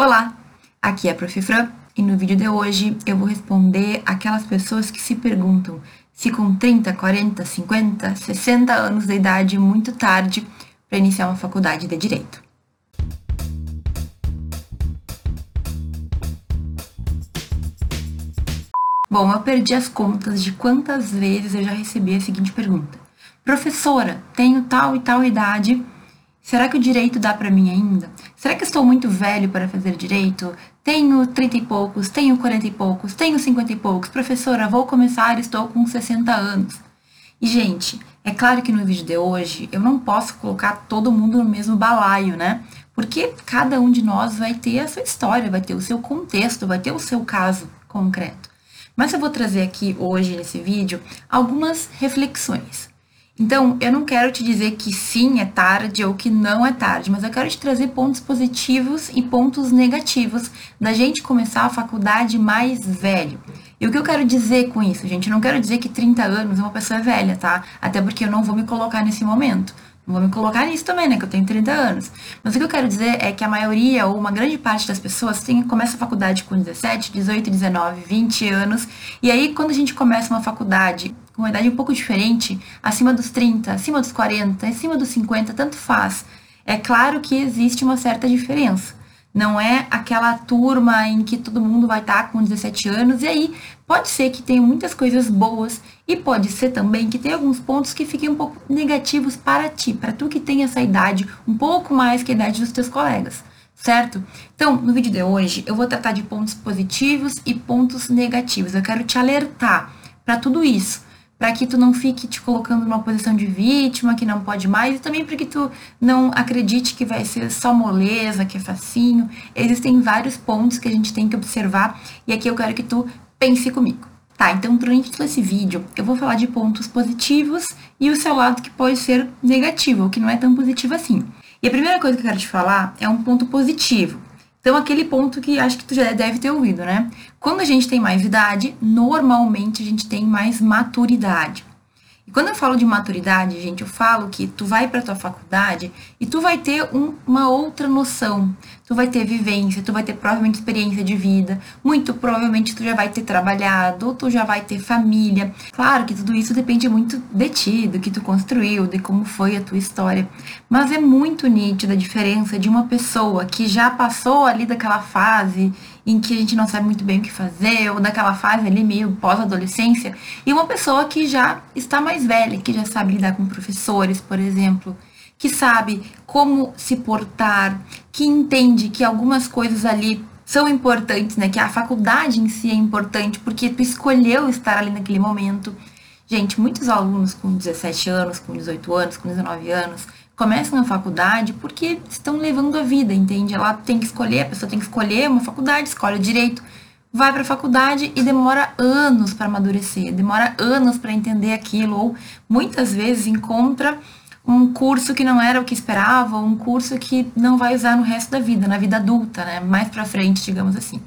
Olá, aqui é a Prof. Fran e no vídeo de hoje eu vou responder aquelas pessoas que se perguntam se com 30, 40, 50, 60 anos de idade é muito tarde para iniciar uma faculdade de Direito. Bom, eu perdi as contas de quantas vezes eu já recebi a seguinte pergunta. Professora, tenho tal e tal idade, Será que o direito dá para mim ainda? Será que estou muito velho para fazer direito? Tenho 30 e poucos, tenho 40 e poucos, tenho 50 e poucos. Professora, vou começar, estou com 60 anos. E, gente, é claro que no vídeo de hoje eu não posso colocar todo mundo no mesmo balaio, né? Porque cada um de nós vai ter a sua história, vai ter o seu contexto, vai ter o seu caso concreto. Mas eu vou trazer aqui hoje nesse vídeo algumas reflexões. Então, eu não quero te dizer que sim é tarde ou que não é tarde, mas eu quero te trazer pontos positivos e pontos negativos da gente começar a faculdade mais velho. E o que eu quero dizer com isso, gente? Eu não quero dizer que 30 anos uma pessoa é velha, tá? Até porque eu não vou me colocar nesse momento. Não vou me colocar nisso também, né? Que eu tenho 30 anos. Mas o que eu quero dizer é que a maioria, ou uma grande parte das pessoas, tem, começa a faculdade com 17, 18, 19, 20 anos. E aí, quando a gente começa uma faculdade com uma idade um pouco diferente, acima dos 30, acima dos 40, acima dos 50, tanto faz. É claro que existe uma certa diferença. Não é aquela turma em que todo mundo vai estar com 17 anos, e aí pode ser que tenha muitas coisas boas, e pode ser também que tenha alguns pontos que fiquem um pouco negativos para ti, para tu que tem essa idade, um pouco mais que a idade dos teus colegas certo? Então, no vídeo de hoje, eu vou tratar de pontos positivos e pontos negativos. Eu quero te alertar para tudo isso, para que tu não fique te colocando numa posição de vítima, que não pode mais, e também para que tu não acredite que vai ser só moleza, que é facinho. Existem vários pontos que a gente tem que observar, e aqui eu quero que tu pense comigo. Tá, então durante esse vídeo eu vou falar de pontos positivos e o seu lado que pode ser negativo, que não é tão positivo assim. E a primeira coisa que eu quero te falar é um ponto positivo, então, aquele ponto que acho que tu já deve ter ouvido, né? Quando a gente tem mais idade, normalmente a gente tem mais maturidade. E quando eu falo de maturidade, gente, eu falo que tu vai para tua faculdade e tu vai ter um, uma outra noção. Tu vai ter vivência, tu vai ter provavelmente experiência de vida, muito provavelmente tu já vai ter trabalhado, ou tu já vai ter família. Claro que tudo isso depende muito de ti, do que tu construiu, de como foi a tua história. Mas é muito nítida a diferença de uma pessoa que já passou ali daquela fase em que a gente não sabe muito bem o que fazer, ou daquela fase ali meio pós-adolescência, e uma pessoa que já está mais velha, que já sabe lidar com professores, por exemplo, que sabe como se portar, que entende que algumas coisas ali são importantes, né? Que a faculdade em si é importante porque tu escolheu estar ali naquele momento. Gente, muitos alunos com 17 anos, com 18 anos, com 19 anos, começam a faculdade porque estão levando a vida, entende? Ela tem que escolher, a pessoa tem que escolher uma faculdade, escolhe direito, vai para a faculdade e demora anos para amadurecer, demora anos para entender aquilo, ou muitas vezes encontra um curso que não era o que esperava, um curso que não vai usar no resto da vida, na vida adulta, né? Mais para frente, digamos assim.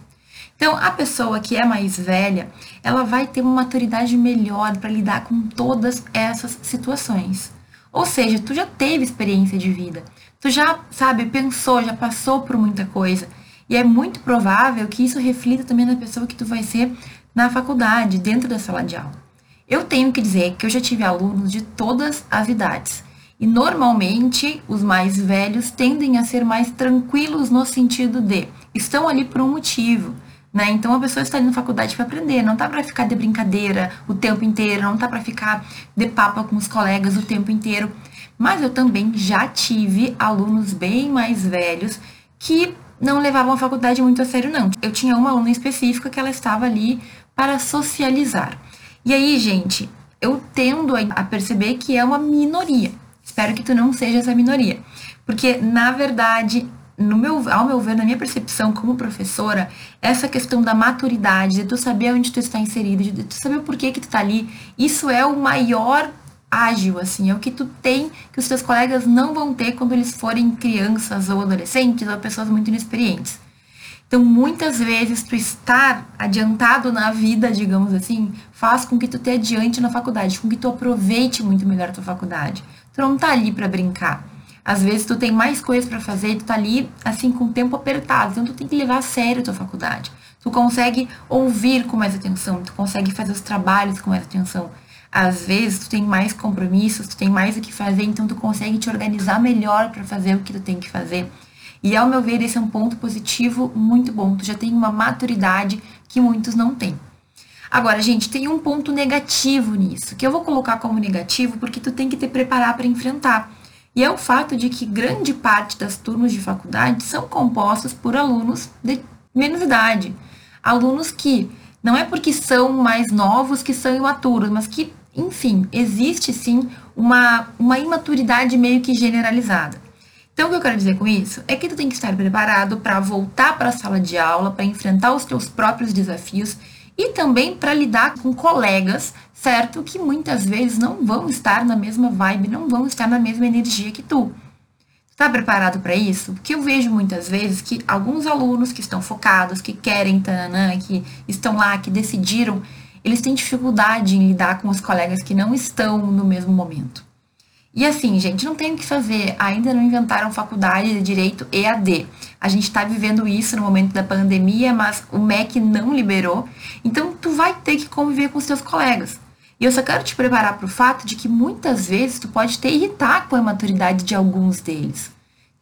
Então, a pessoa que é mais velha, ela vai ter uma maturidade melhor para lidar com todas essas situações. Ou seja, tu já teve experiência de vida. Tu já, sabe, pensou, já passou por muita coisa. E é muito provável que isso reflita também na pessoa que tu vai ser na faculdade, dentro da sala de aula. Eu tenho que dizer que eu já tive alunos de todas as idades. E normalmente os mais velhos tendem a ser mais tranquilos no sentido de estão ali por um motivo. Né? Então a pessoa está indo na faculdade para aprender, não tá para ficar de brincadeira o tempo inteiro, não tá para ficar de papo com os colegas o tempo inteiro. Mas eu também já tive alunos bem mais velhos que não levavam a faculdade muito a sério, não. Eu tinha uma aluna específica que ela estava ali para socializar. E aí, gente, eu tendo a perceber que é uma minoria. Espero que tu não seja essa minoria. Porque, na verdade, no meu, ao meu ver, na minha percepção como professora, essa questão da maturidade, de tu saber onde tu está inserido, de tu saber o porquê que tu está ali, isso é o maior ágil, assim, é o que tu tem que os teus colegas não vão ter quando eles forem crianças ou adolescentes ou pessoas muito inexperientes. Então, muitas vezes, tu estar adiantado na vida, digamos assim, faz com que tu te adiante na faculdade, com que tu aproveite muito melhor a tua faculdade. Tu não tá ali para brincar. Às vezes tu tem mais coisas para fazer, tu tá ali assim com o tempo apertado, então tu tem que levar a sério a tua faculdade. Tu consegue ouvir com mais atenção, tu consegue fazer os trabalhos com mais atenção. Às vezes tu tem mais compromissos, tu tem mais o que fazer, então tu consegue te organizar melhor para fazer o que tu tem que fazer. E ao meu ver, esse é um ponto positivo muito bom. Tu já tem uma maturidade que muitos não têm. Agora, gente, tem um ponto negativo nisso, que eu vou colocar como negativo porque tu tem que te preparar para enfrentar. E é o fato de que grande parte das turmas de faculdade são compostas por alunos de menos idade. Alunos que não é porque são mais novos que são imaturos, mas que, enfim, existe sim uma, uma imaturidade meio que generalizada. Então, o que eu quero dizer com isso é que tu tem que estar preparado para voltar para a sala de aula, para enfrentar os teus próprios desafios e também para lidar com colegas, certo? Que muitas vezes não vão estar na mesma vibe, não vão estar na mesma energia que tu. Está preparado para isso? Porque eu vejo muitas vezes que alguns alunos que estão focados, que querem, tananã, que estão lá, que decidiram, eles têm dificuldade em lidar com os colegas que não estão no mesmo momento. E assim, gente, não tem o que fazer. Ainda não inventaram faculdade de direito EAD. A gente está vivendo isso no momento da pandemia, mas o MEC não liberou. Então, tu vai ter que conviver com os teus colegas. E eu só quero te preparar para o fato de que muitas vezes tu pode te irritar com a maturidade de alguns deles.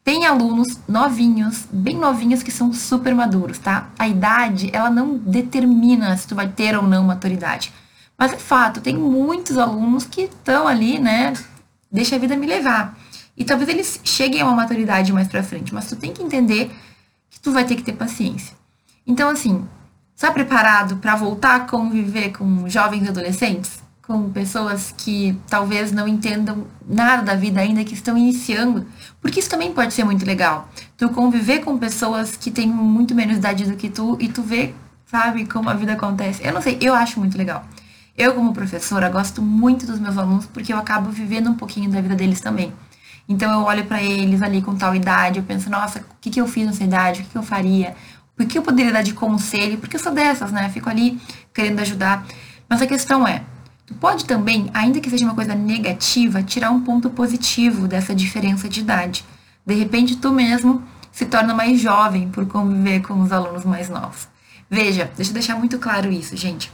Tem alunos novinhos, bem novinhos, que são super maduros, tá? A idade, ela não determina se tu vai ter ou não maturidade. Mas é fato, tem muitos alunos que estão ali, né, deixa a vida me levar. E talvez eles cheguem a uma maturidade mais pra frente, mas tu tem que entender que tu vai ter que ter paciência. Então, assim, está preparado para voltar a conviver com jovens e adolescentes? Com pessoas que talvez não entendam nada da vida ainda, que estão iniciando? Porque isso também pode ser muito legal. Tu conviver com pessoas que têm muito menos idade do que tu e tu vê, sabe, como a vida acontece. Eu não sei, eu acho muito legal. Eu, como professora, gosto muito dos meus alunos porque eu acabo vivendo um pouquinho da vida deles também. Então, eu olho para eles ali com tal idade, eu penso, nossa, o que, que eu fiz nessa idade? O que, que eu faria? O que eu poderia dar de conselho? Porque eu sou dessas, né? Fico ali querendo ajudar. Mas a questão é, tu pode também, ainda que seja uma coisa negativa, tirar um ponto positivo dessa diferença de idade. De repente, tu mesmo se torna mais jovem por conviver com os alunos mais novos. Veja, deixa eu deixar muito claro isso, gente.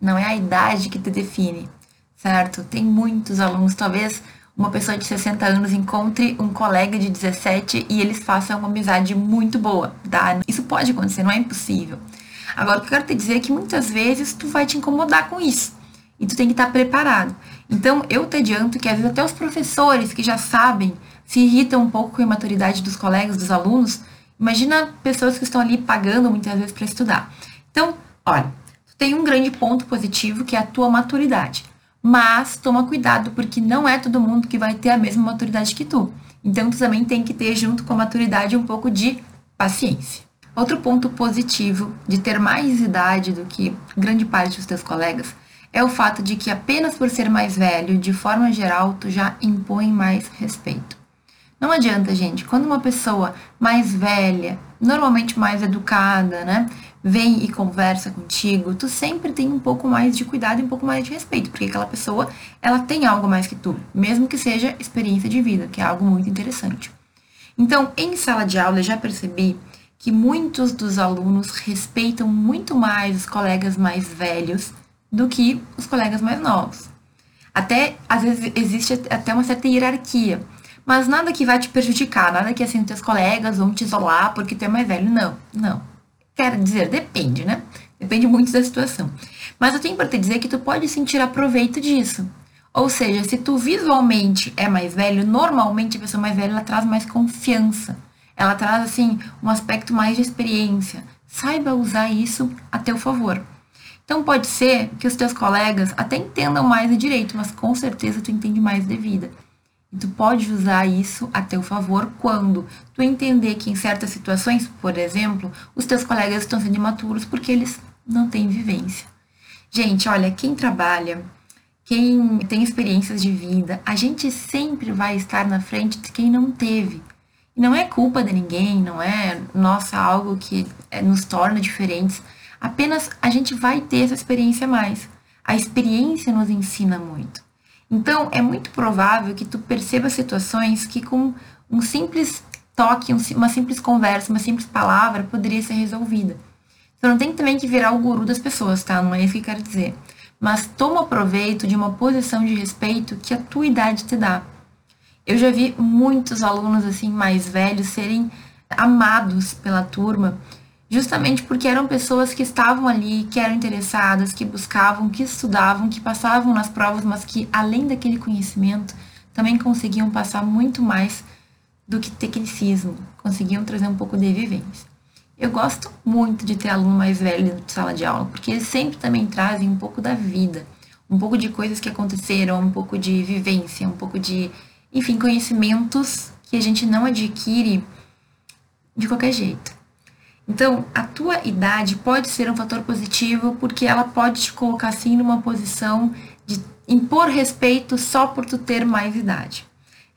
Não é a idade que te define, certo? Tem muitos alunos, talvez uma pessoa de 60 anos encontre um colega de 17 e eles façam uma amizade muito boa, tá? Isso pode acontecer, não é impossível. Agora, o que eu quero te dizer é que muitas vezes tu vai te incomodar com isso. E tu tem que estar preparado. Então, eu te adianto que às vezes até os professores que já sabem se irritam um pouco com a imaturidade dos colegas, dos alunos. Imagina pessoas que estão ali pagando muitas vezes para estudar. Então, olha, tem um grande ponto positivo que é a tua maturidade. Mas toma cuidado, porque não é todo mundo que vai ter a mesma maturidade que tu. Então tu também tem que ter junto com a maturidade um pouco de paciência. Outro ponto positivo de ter mais idade do que grande parte dos teus colegas é o fato de que apenas por ser mais velho, de forma geral, tu já impõe mais respeito. Não adianta, gente, quando uma pessoa mais velha, normalmente mais educada, né, vem e conversa contigo, tu sempre tem um pouco mais de cuidado e um pouco mais de respeito, porque aquela pessoa, ela tem algo mais que tu, mesmo que seja experiência de vida, que é algo muito interessante. Então, em sala de aula, eu já percebi que muitos dos alunos respeitam muito mais os colegas mais velhos do que os colegas mais novos. Até, às vezes, existe até uma certa hierarquia, mas nada que vai te prejudicar, nada que, assim, teus colegas vão te isolar porque tu é mais velho, não, não. Quer dizer, depende, né? Depende muito da situação. Mas eu tenho para te dizer que tu pode sentir aproveito disso. Ou seja, se tu visualmente é mais velho, normalmente a pessoa mais velha ela traz mais confiança. Ela traz assim um aspecto mais de experiência. Saiba usar isso a teu favor. Então pode ser que os teus colegas até entendam mais de direito, mas com certeza tu entende mais de vida. E tu pode usar isso a teu favor quando tu entender que em certas situações, por exemplo, os teus colegas estão sendo imaturos porque eles não têm vivência. Gente, olha, quem trabalha, quem tem experiências de vida, a gente sempre vai estar na frente de quem não teve. E não é culpa de ninguém, não é, nossa, algo que é, nos torna diferentes. Apenas a gente vai ter essa experiência mais. A experiência nos ensina muito. Então, é muito provável que tu perceba situações que com um simples toque, uma simples conversa, uma simples palavra poderia ser resolvida. Então, não tem também que virar o guru das pessoas, tá? Não é isso que eu quero dizer. Mas toma proveito de uma posição de respeito que a tua idade te dá. Eu já vi muitos alunos assim mais velhos serem amados pela turma, justamente porque eram pessoas que estavam ali, que eram interessadas, que buscavam, que estudavam, que passavam nas provas, mas que além daquele conhecimento também conseguiam passar muito mais do que tecnicismo, conseguiam trazer um pouco de vivência. Eu gosto muito de ter aluno mais velho de sala de aula, porque eles sempre também trazem um pouco da vida, um pouco de coisas que aconteceram, um pouco de vivência, um pouco de, enfim, conhecimentos que a gente não adquire de qualquer jeito. Então, a tua idade pode ser um fator positivo porque ela pode te colocar assim numa posição de impor respeito só por tu ter mais idade.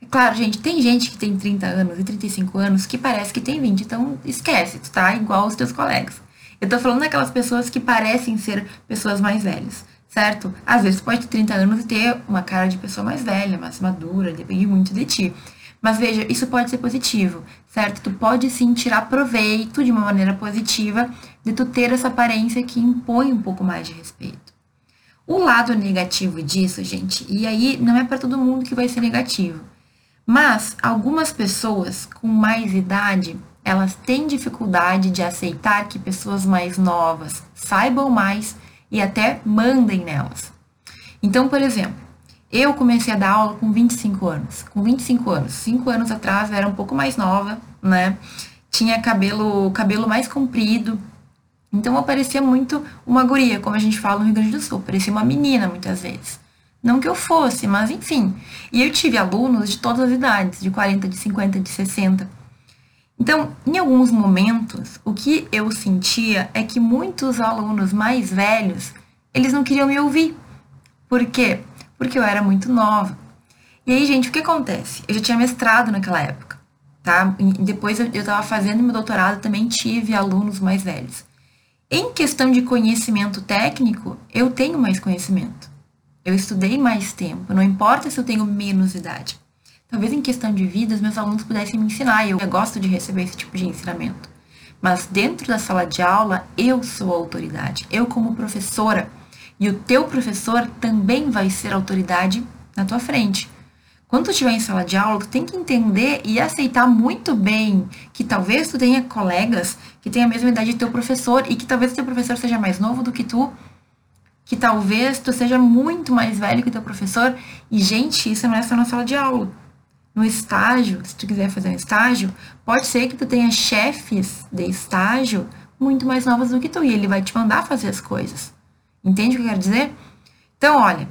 É claro, gente, tem gente que tem 30 anos e 35 anos que parece que tem 20, então esquece, tu tá igual os teus colegas. Eu tô falando daquelas pessoas que parecem ser pessoas mais velhas, certo? Às vezes pode ter 30 anos e ter uma cara de pessoa mais velha, mais madura, depende muito de ti. Mas veja, isso pode ser positivo, certo? Tu pode sim tirar proveito de uma maneira positiva de tu ter essa aparência que impõe um pouco mais de respeito. O lado negativo disso, gente, e aí não é para todo mundo que vai ser negativo, mas algumas pessoas com mais idade, elas têm dificuldade de aceitar que pessoas mais novas saibam mais e até mandem nelas. Então, por exemplo, eu comecei a dar aula com 25 anos. Com 25 anos. Cinco anos atrás eu era um pouco mais nova, né? Tinha cabelo, cabelo mais comprido. Então eu parecia muito uma guria, como a gente fala no Rio Grande do Sul. Parecia uma menina muitas vezes. Não que eu fosse, mas enfim. E eu tive alunos de todas as idades, de 40, de 50, de 60. Então, em alguns momentos, o que eu sentia é que muitos alunos mais velhos, eles não queriam me ouvir. Por quê? Porque eu era muito nova. E aí, gente, o que acontece? Eu já tinha mestrado naquela época, tá? E depois eu estava fazendo meu doutorado, também tive alunos mais velhos. Em questão de conhecimento técnico, eu tenho mais conhecimento. Eu estudei mais tempo, não importa se eu tenho menos idade. Talvez em questão de vida, os meus alunos pudessem me ensinar, eu gosto de receber esse tipo de ensinamento. Mas dentro da sala de aula, eu sou a autoridade. Eu, como professora, e o teu professor também vai ser autoridade na tua frente. Quando tu estiver em sala de aula, tu tem que entender e aceitar muito bem que talvez tu tenha colegas que tenham a mesma idade do teu professor e que talvez o teu professor seja mais novo do que tu, que talvez tu seja muito mais velho que teu professor. E, gente, isso não é só na sala de aula. No estágio, se tu quiser fazer um estágio, pode ser que tu tenha chefes de estágio muito mais novos do que tu e ele vai te mandar fazer as coisas. Entende o que eu quero dizer? Então, olha,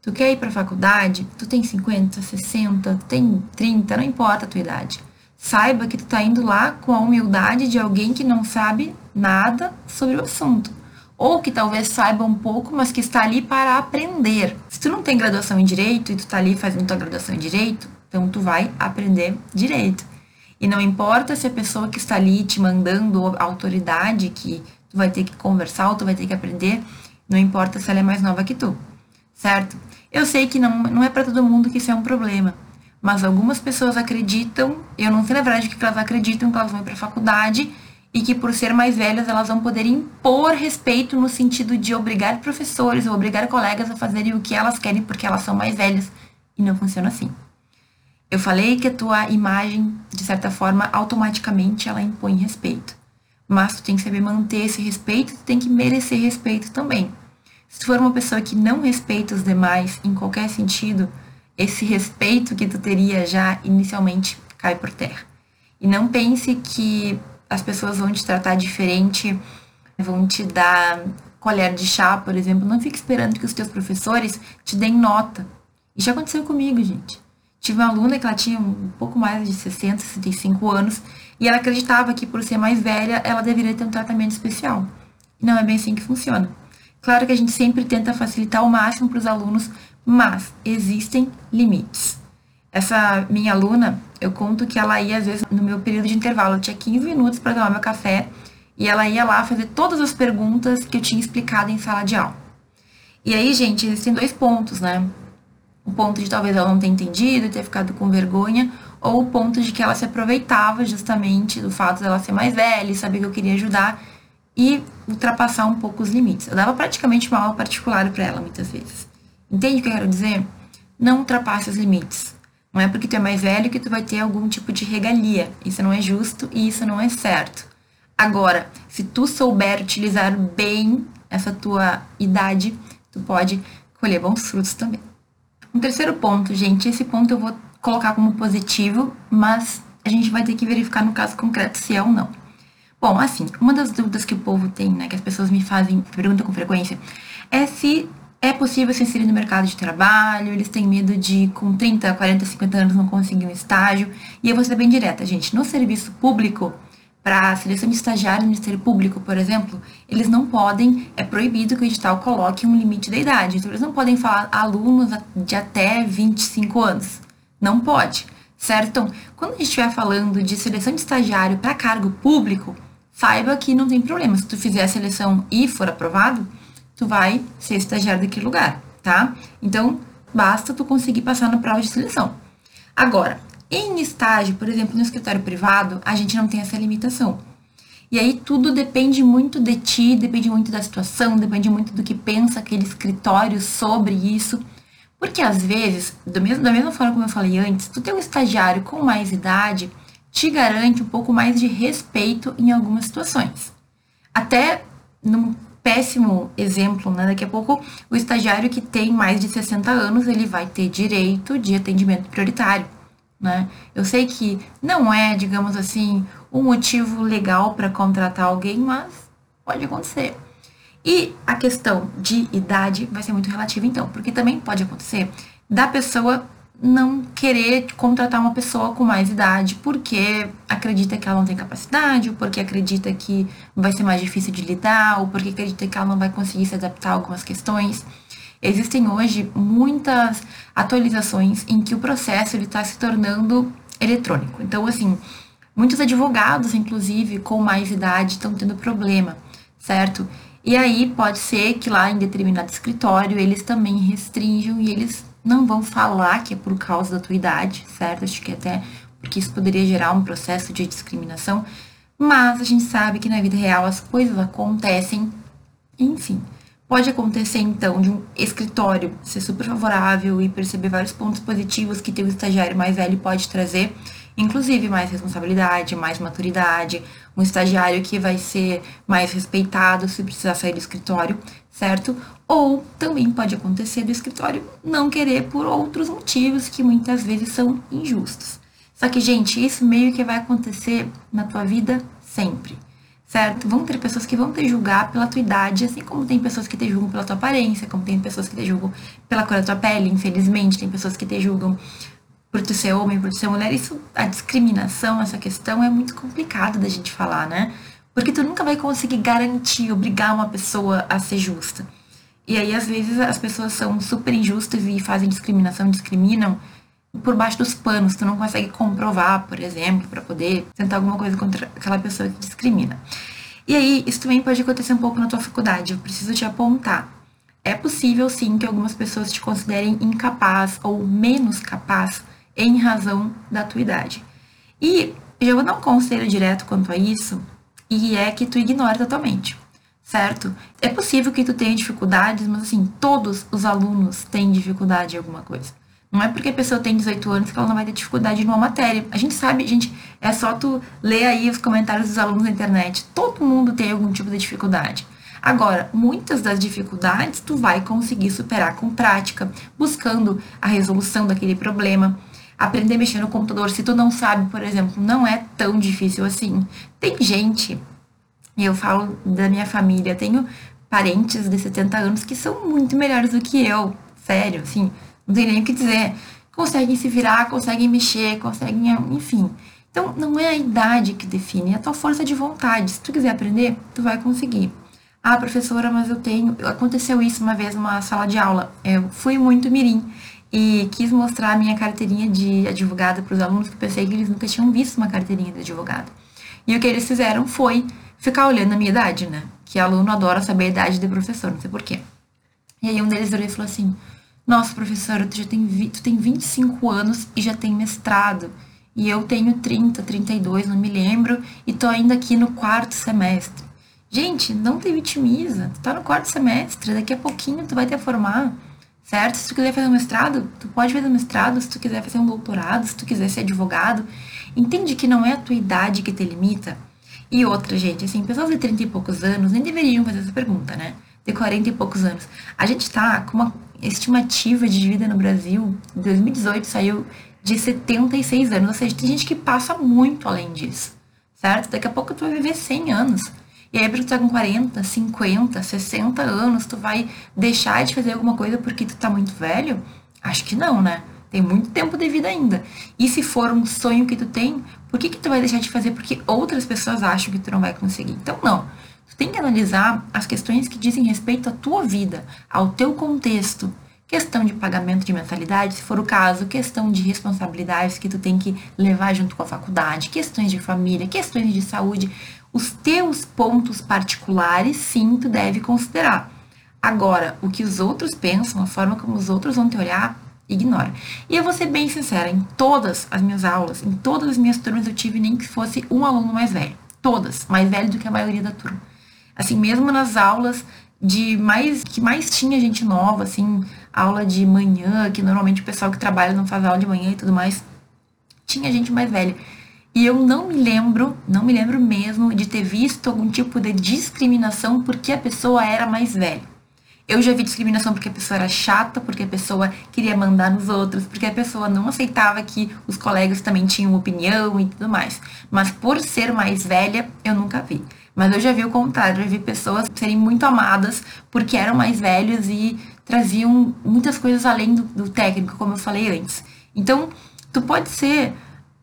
tu quer ir para a faculdade, tu tem 50, 60, tu tem 30, não importa a tua idade. Saiba que tu tá indo lá com a humildade de alguém que não sabe nada sobre o assunto. Ou que talvez saiba um pouco, mas que está ali para aprender. Se tu não tem graduação em direito e tu tá ali fazendo tua graduação em direito, então tu vai aprender direito. E não importa se a pessoa que está ali te mandando autoridade que tu vai ter que conversar ou tu vai ter que aprender, não importa se ela é mais nova que tu, certo? Eu sei que não, não é para todo mundo que isso é um problema, mas algumas pessoas acreditam, eu não sei na verdade que elas acreditam que elas vão para a faculdade e que por ser mais velhas elas vão poder impor respeito no sentido de obrigar professores ou obrigar colegas a fazerem o que elas querem porque elas são mais velhas e não funciona assim. Eu falei que a tua imagem, de certa forma, automaticamente ela impõe respeito. Mas tu tem que saber manter esse respeito, tu tem que merecer respeito também. Se tu for uma pessoa que não respeita os demais em qualquer sentido, esse respeito que tu teria já inicialmente cai por terra. E não pense que as pessoas vão te tratar diferente, vão te dar colher de chá, por exemplo. Não fique esperando que os teus professores te deem nota. Isso já aconteceu comigo, gente. Tive uma aluna que ela tinha um pouco mais de 60, 65 anos e ela acreditava que por ser mais velha, ela deveria ter um tratamento especial. Não é bem assim que funciona. Claro que a gente sempre tenta facilitar ao máximo para os alunos, mas existem limites. Essa minha aluna, eu conto que ela ia, às vezes, no meu período de intervalo, eu tinha 15 minutos para tomar meu café, e ela ia lá fazer todas as perguntas que eu tinha explicado em sala de aula. E aí, gente, existem dois pontos, né? O ponto de talvez ela não ter entendido, ter ficado com vergonha, ou o ponto de que ela se aproveitava justamente do fato dela ser mais velha e saber que eu queria ajudar e ultrapassar um pouco os limites. Eu dava praticamente uma aula particular para ela muitas vezes. Entende o que eu quero dizer? Não ultrapasse os limites. Não é porque tu é mais velho que tu vai ter algum tipo de regalia. Isso não é justo e isso não é certo. Agora, se tu souber utilizar bem essa tua idade, tu pode colher bons frutos também. Um terceiro ponto, gente, esse ponto eu vou colocar como positivo, mas a gente vai ter que verificar no caso concreto se é ou não. Bom, assim, uma das dúvidas que o povo tem, né, que as pessoas me fazem, perguntam com frequência, é se é possível se inserir no mercado de trabalho, eles têm medo de, com 30, 40, 50 anos, não conseguir um estágio. E eu vou ser bem direta, gente. No serviço público, para a seleção de estagiário no Ministério Público, por exemplo, eles não podem, é proibido que o edital coloque um limite da idade. Então, eles não podem falar alunos de até 25 anos. Não pode, certo? Então, quando a gente estiver falando de seleção de estagiário para cargo público, saiba que não tem problema. Se tu fizer a seleção e for aprovado, tu vai ser estagiário daquele lugar, tá? Então, basta tu conseguir passar na prova de seleção. Agora, em estágio, por exemplo, no escritório privado, a gente não tem essa limitação. E aí tudo depende muito de ti, depende muito da situação, depende muito do que pensa aquele escritório sobre isso. Porque às vezes, mesmo, da mesma forma como eu falei antes, tu ter um estagiário com mais idade te garante um pouco mais de respeito em algumas situações. Até num péssimo exemplo, né? Daqui a pouco, o estagiário que tem mais de 60 anos, ele vai ter direito de atendimento prioritário, né? Eu sei que não é, digamos assim, um motivo legal para contratar alguém, mas pode acontecer. E a questão de idade vai ser muito relativa, então, porque também pode acontecer da pessoa não querer contratar uma pessoa com mais idade porque acredita que ela não tem capacidade, ou porque acredita que vai ser mais difícil de lidar, ou porque acredita que ela não vai conseguir se adaptar a algumas questões. Existem hoje muitas atualizações em que o processo está se tornando eletrônico. Então, assim, muitos advogados, inclusive, com mais idade, estão tendo problema, certo? E aí pode ser que lá em determinado escritório eles também restringam e eles não vão falar que é por causa da tua idade, certo? Acho que até porque isso poderia gerar um processo de discriminação, mas a gente sabe que na vida real as coisas acontecem, enfim. Pode acontecer então de um escritório ser super favorável e perceber vários pontos positivos que teu estagiário mais velho pode trazer, inclusive mais responsabilidade, mais maturidade, um estagiário que vai ser mais respeitado se precisar sair do escritório, certo? Ou também pode acontecer do escritório não querer por outros motivos que muitas vezes são injustos. Só que, gente, isso meio que vai acontecer na tua vida sempre, certo? Vão ter pessoas que vão te julgar pela tua idade, assim como tem pessoas que te julgam pela tua aparência, como tem pessoas que te julgam pela cor da tua pele, infelizmente, tem pessoas que te julgam por tu ser homem, por tu ser mulher. Isso, a discriminação, essa questão é muito complicado da gente falar, né? Porque tu nunca vai conseguir garantir, obrigar uma pessoa a ser justa. E aí, às vezes, as pessoas são super injustas e fazem discriminação, discriminam por baixo dos panos. Tu não consegue comprovar, por exemplo, para poder tentar alguma coisa contra aquela pessoa que discrimina. E aí, isso também pode acontecer um pouco na tua faculdade. Eu preciso te apontar. É possível, sim, que algumas pessoas te considerem incapaz ou menos capaz em razão da tua idade. E eu vou dar um conselho direto quanto a isso, e é que tu ignore totalmente certo? É possível que tu tenha dificuldades, mas assim, todos os alunos têm dificuldade em alguma coisa. Não é porque a pessoa tem 18 anos que ela não vai ter dificuldade numa matéria. A gente sabe, gente, é só tu ler aí os comentários dos alunos na internet. Todo mundo tem algum tipo de dificuldade. Agora, muitas das dificuldades tu vai conseguir superar com prática, buscando a resolução daquele problema. Aprender a mexer no computador, se tu não sabe, por exemplo, não é tão difícil assim. Tem gente e eu falo da minha família. Tenho parentes de 70 anos que são muito melhores do que eu. Sério, assim, não tem nem o que dizer. Conseguem se virar, conseguem mexer, conseguem, enfim. Então, não é a idade que define, é a tua força de vontade. Se tu quiser aprender, tu vai conseguir. Ah, professora, mas eu tenho. Aconteceu isso uma vez numa sala de aula. Eu fui muito mirim e quis mostrar a minha carteirinha de advogada para os alunos, que pensei que eles nunca tinham visto uma carteirinha de advogado. E o que eles fizeram foi ficar olhando a minha idade, né? Que aluno adora saber a idade do professor, não sei porquê. E aí um deles virou e falou assim: Nossa, professora, tu já tem, tu tem 25 anos e já tem mestrado. E eu tenho 30, 32, não me lembro, e tô ainda aqui no quarto semestre. Gente, não te vitimiza. Tu tá no quarto semestre, daqui a pouquinho tu vai te formar, certo? Se tu quiser fazer um mestrado, tu pode fazer um mestrado, se tu quiser fazer um doutorado, se tu quiser ser advogado. Entende que não é a tua idade que te limita. E outra, gente, assim, pessoas de 30 e poucos anos nem deveriam fazer essa pergunta, né? De 40 e poucos anos. A gente tá com uma estimativa de vida no Brasil, em 2018 saiu de 76 anos, ou seja, tem gente que passa muito além disso, certo? Daqui a pouco tu vai viver 100 anos. E aí, porque tu tá com 40, 50, 60 anos, tu vai deixar de fazer alguma coisa porque tu tá muito velho? Acho que não, né? Tem muito tempo de vida ainda. E se for um sonho que tu tem, por que, que tu vai deixar de fazer porque outras pessoas acham que tu não vai conseguir? Então, não. Tu tem que analisar as questões que dizem respeito à tua vida, ao teu contexto. Questão de pagamento de mensalidade, se for o caso, questão de responsabilidades que tu tem que levar junto com a faculdade, questões de família, questões de saúde. Os teus pontos particulares, sim, tu deve considerar. Agora, o que os outros pensam, a forma como os outros vão te olhar, ignora. E eu vou ser bem sincera, em todas as minhas aulas, em todas as minhas turmas, eu tive nem que fosse um aluno mais velho. Todas, mais velho do que a maioria da turma. Assim, mesmo nas aulas de mais que mais tinha gente nova, assim, aula de manhã, que normalmente o pessoal que trabalha não faz aula de manhã e tudo mais, tinha gente mais velha. E eu não me lembro, não me lembro mesmo de ter visto algum tipo de discriminação porque a pessoa era mais velha. Eu já vi discriminação porque a pessoa era chata, porque a pessoa queria mandar nos outros, porque a pessoa não aceitava que os colegas também tinham opinião e tudo mais. Mas por ser mais velha, eu nunca vi. Mas eu já vi o contrário, já vi pessoas serem muito amadas porque eram mais velhos e traziam muitas coisas além do, do técnico, como eu falei antes. Então, tu pode ser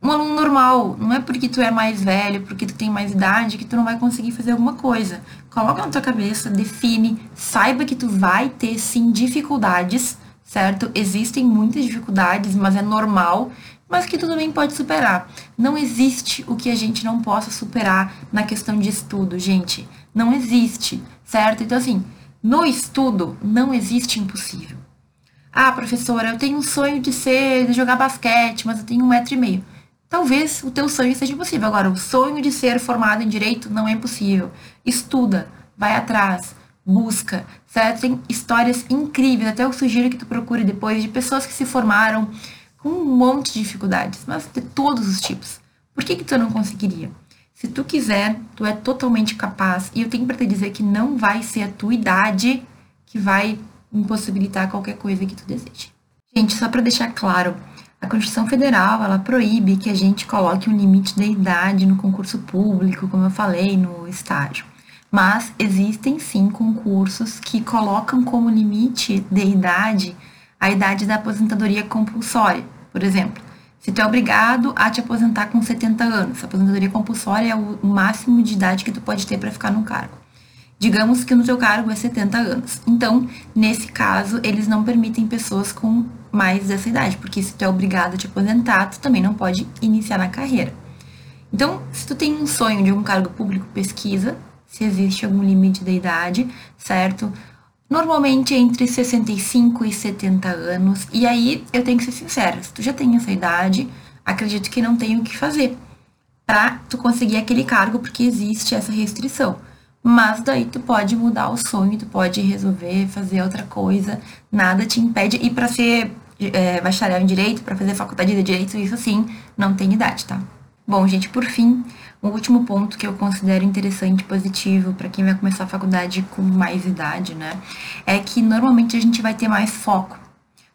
um aluno normal. Não é porque tu é mais velho, porque tu tem mais idade, que tu não vai conseguir fazer alguma coisa. Coloca na tua cabeça, define, saiba que tu vai ter sim dificuldades, certo? Existem muitas dificuldades, mas é normal, mas que tu também pode superar. Não existe o que a gente não possa superar na questão de estudo, gente. Não existe, certo? Então, assim, no estudo não existe impossível. Ah, professora, eu tenho um sonho de ser, de jogar basquete, mas eu tenho um metro e meio. Talvez o teu sonho seja impossível. Agora, o sonho de ser formado em direito não é impossível. Estuda, vai atrás, busca, certo? Tem histórias incríveis. Até eu sugiro que tu procure depois de pessoas que se formaram com um monte de dificuldades, mas de todos os tipos. Por que que tu não conseguiria? Se tu quiser, tu é totalmente capaz. E eu tenho para te dizer que não vai ser a tua idade que vai impossibilitar qualquer coisa que tu deseje. Gente, só para deixar claro, a Constituição Federal, ela proíbe que a gente coloque um limite de idade no concurso público, como eu falei, no estágio. Mas existem sim concursos que colocam como limite de idade a idade da aposentadoria compulsória. Por exemplo, se tu é obrigado a te aposentar com 70 anos, a aposentadoria compulsória é o máximo de idade que tu pode ter para ficar no cargo. Digamos que no teu cargo é 70 anos. Então, nesse caso, eles não permitem pessoas com mais dessa idade, porque se tu é obrigado a te aposentar, tu também não pode iniciar na carreira. Então, se tu tem um sonho de um cargo público, pesquisa se existe algum limite da idade, certo? Normalmente entre 65 e 70 anos. E aí, eu tenho que ser sincera, se tu já tem essa idade, acredito que não tem o que fazer para tu conseguir aquele cargo, porque existe essa restrição. Mas daí tu pode mudar o sonho, tu pode resolver fazer outra coisa, nada te impede. E para ser é, bacharel em direito, para fazer faculdade de direito, isso sim, não tem idade, tá? Bom, gente, por fim, o último ponto que eu considero interessante e positivo para quem vai começar a faculdade com mais idade, né, é que normalmente a gente vai ter mais foco.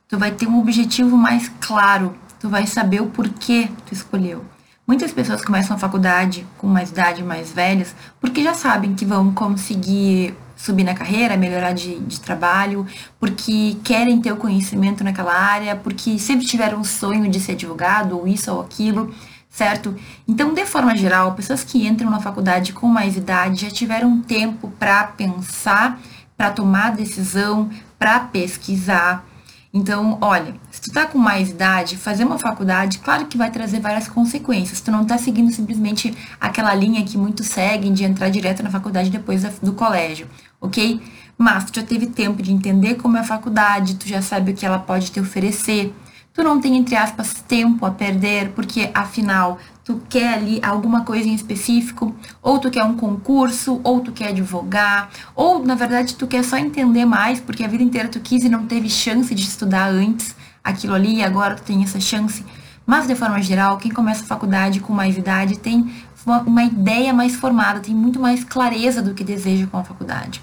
Tu vai ter um objetivo mais claro, tu vai saber o porquê tu escolheu. Muitas pessoas começam a faculdade com mais idade, mais velhas, porque já sabem que vão conseguir subir na carreira, melhorar de, de trabalho, porque querem ter o conhecimento naquela área, porque sempre tiveram um sonho de ser advogado, ou isso ou aquilo, certo? Então, de forma geral, pessoas que entram na faculdade com mais idade já tiveram tempo para pensar, para tomar decisão, para pesquisar. Então, olha, se tu tá com mais idade, fazer uma faculdade, claro que vai trazer várias consequências. Tu não tá seguindo simplesmente aquela linha que muitos seguem de entrar direto na faculdade depois do colégio, ok? Mas tu já teve tempo de entender como é a faculdade, tu já sabe o que ela pode te oferecer. Tu não tem, entre aspas, tempo a perder, porque afinal tu quer ali alguma coisa em específico, ou tu quer um concurso, ou tu quer advogar, ou na verdade tu quer só entender mais, porque a vida inteira tu quis e não teve chance de estudar antes aquilo ali, e agora tu tem essa chance. Mas de forma geral, quem começa a faculdade com mais idade tem uma, uma ideia mais formada, tem muito mais clareza do que deseja com a faculdade.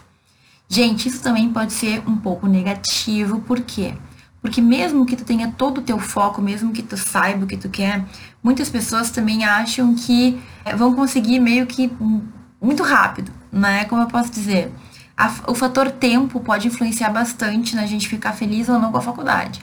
Gente, isso também pode ser um pouco negativo, por quê? Porque mesmo que tu tenha todo o teu foco, mesmo que tu saiba o que tu quer, muitas pessoas também acham que eh, vão conseguir meio que muito rápido, né? Como eu posso dizer? O fator tempo pode influenciar bastante na gente ficar feliz ou não com a faculdade.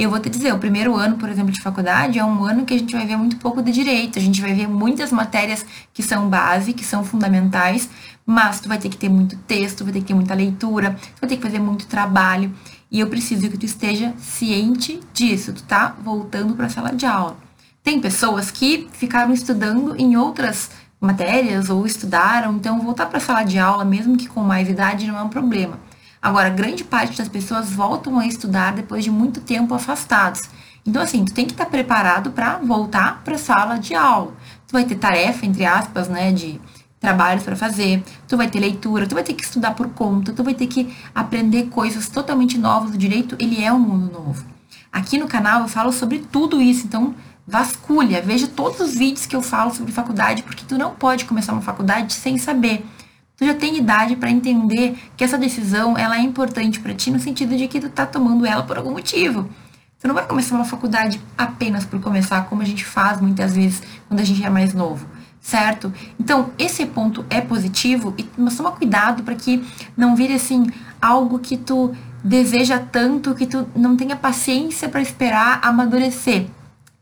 E eu vou te dizer, o primeiro ano, por exemplo, de faculdade é um ano que a gente vai ver muito pouco de direito, a gente vai ver muitas matérias que são base, que são fundamentais, mas tu vai ter que ter muito texto, vai ter que ter muita leitura, tu vai ter que fazer muito trabalho. E eu preciso que tu esteja ciente disso, tu tá voltando para a sala de aula. Tem pessoas que ficaram estudando em outras matérias ou estudaram, então voltar para a sala de aula, mesmo que com mais idade, não é um problema. Agora, grande parte das pessoas voltam a estudar depois de muito tempo afastados. Então, assim, tu tem que estar tá preparado para voltar para a sala de aula. Tu vai ter tarefa, entre aspas, né, de trabalhos para fazer, tu vai ter leitura, tu vai ter que estudar por conta, tu vai ter que aprender coisas totalmente novas. O direito, ele é um mundo novo. Aqui no canal eu falo sobre tudo isso, então vasculha, veja todos os vídeos que eu falo sobre faculdade, porque tu não pode começar uma faculdade sem saber. Tu já tem idade para entender que essa decisão ela é importante para ti no sentido de que tu tá tomando ela por algum motivo. Você não vai começar uma faculdade apenas por começar, como a gente faz muitas vezes quando a gente é mais novo certo? Então, esse ponto é positivo, mas toma cuidado para que não vire assim algo que tu deseja tanto que tu não tenha paciência para esperar amadurecer.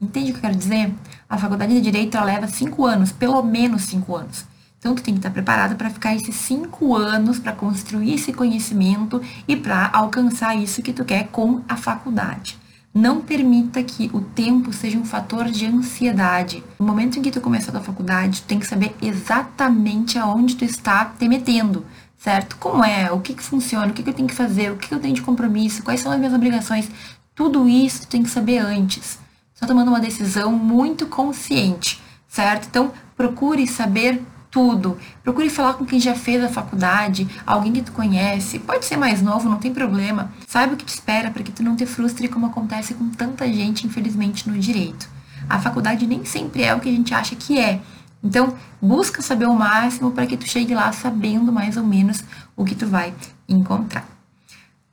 Entende o que eu quero dizer? A faculdade de Direito ela leva cinco anos, pelo menos cinco anos. Então, tu tem que estar preparado para ficar esses cinco anos para construir esse conhecimento e para alcançar isso que tu quer com a faculdade. Não permita que o tempo seja um fator de ansiedade. No momento em que tu começar a faculdade, tu tem que saber exatamente aonde tu está te metendo, certo? Como é, o que, que funciona, o que, que eu tenho que fazer, o que, que eu tenho de compromisso, quais são as minhas obrigações. Tudo isso tu tem que saber antes. Só tomando uma decisão muito consciente, certo? Então, procure saber tudo. Procure falar com quem já fez a faculdade, alguém que tu conhece. Pode ser mais novo, não tem problema. Saiba o que te espera para que tu não te frustre como acontece com tanta gente, infelizmente, no direito. A faculdade nem sempre é o que a gente acha que é. Então, busca saber o máximo para que tu chegue lá sabendo mais ou menos o que tu vai encontrar.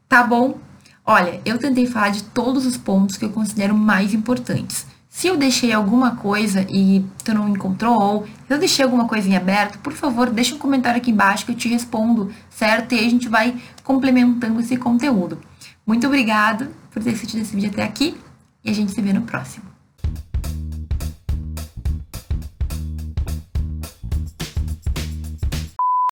Tá bom? Olha, eu tentei falar de todos os pontos que eu considero mais importantes. Se eu deixei alguma coisa e tu não encontrou, ou se eu deixei alguma coisa em aberto, por favor, deixa um comentário aqui embaixo que eu te respondo, certo? E a gente vai complementando esse conteúdo. Muito obrigada por ter assistido esse vídeo até aqui e a gente se vê no próximo.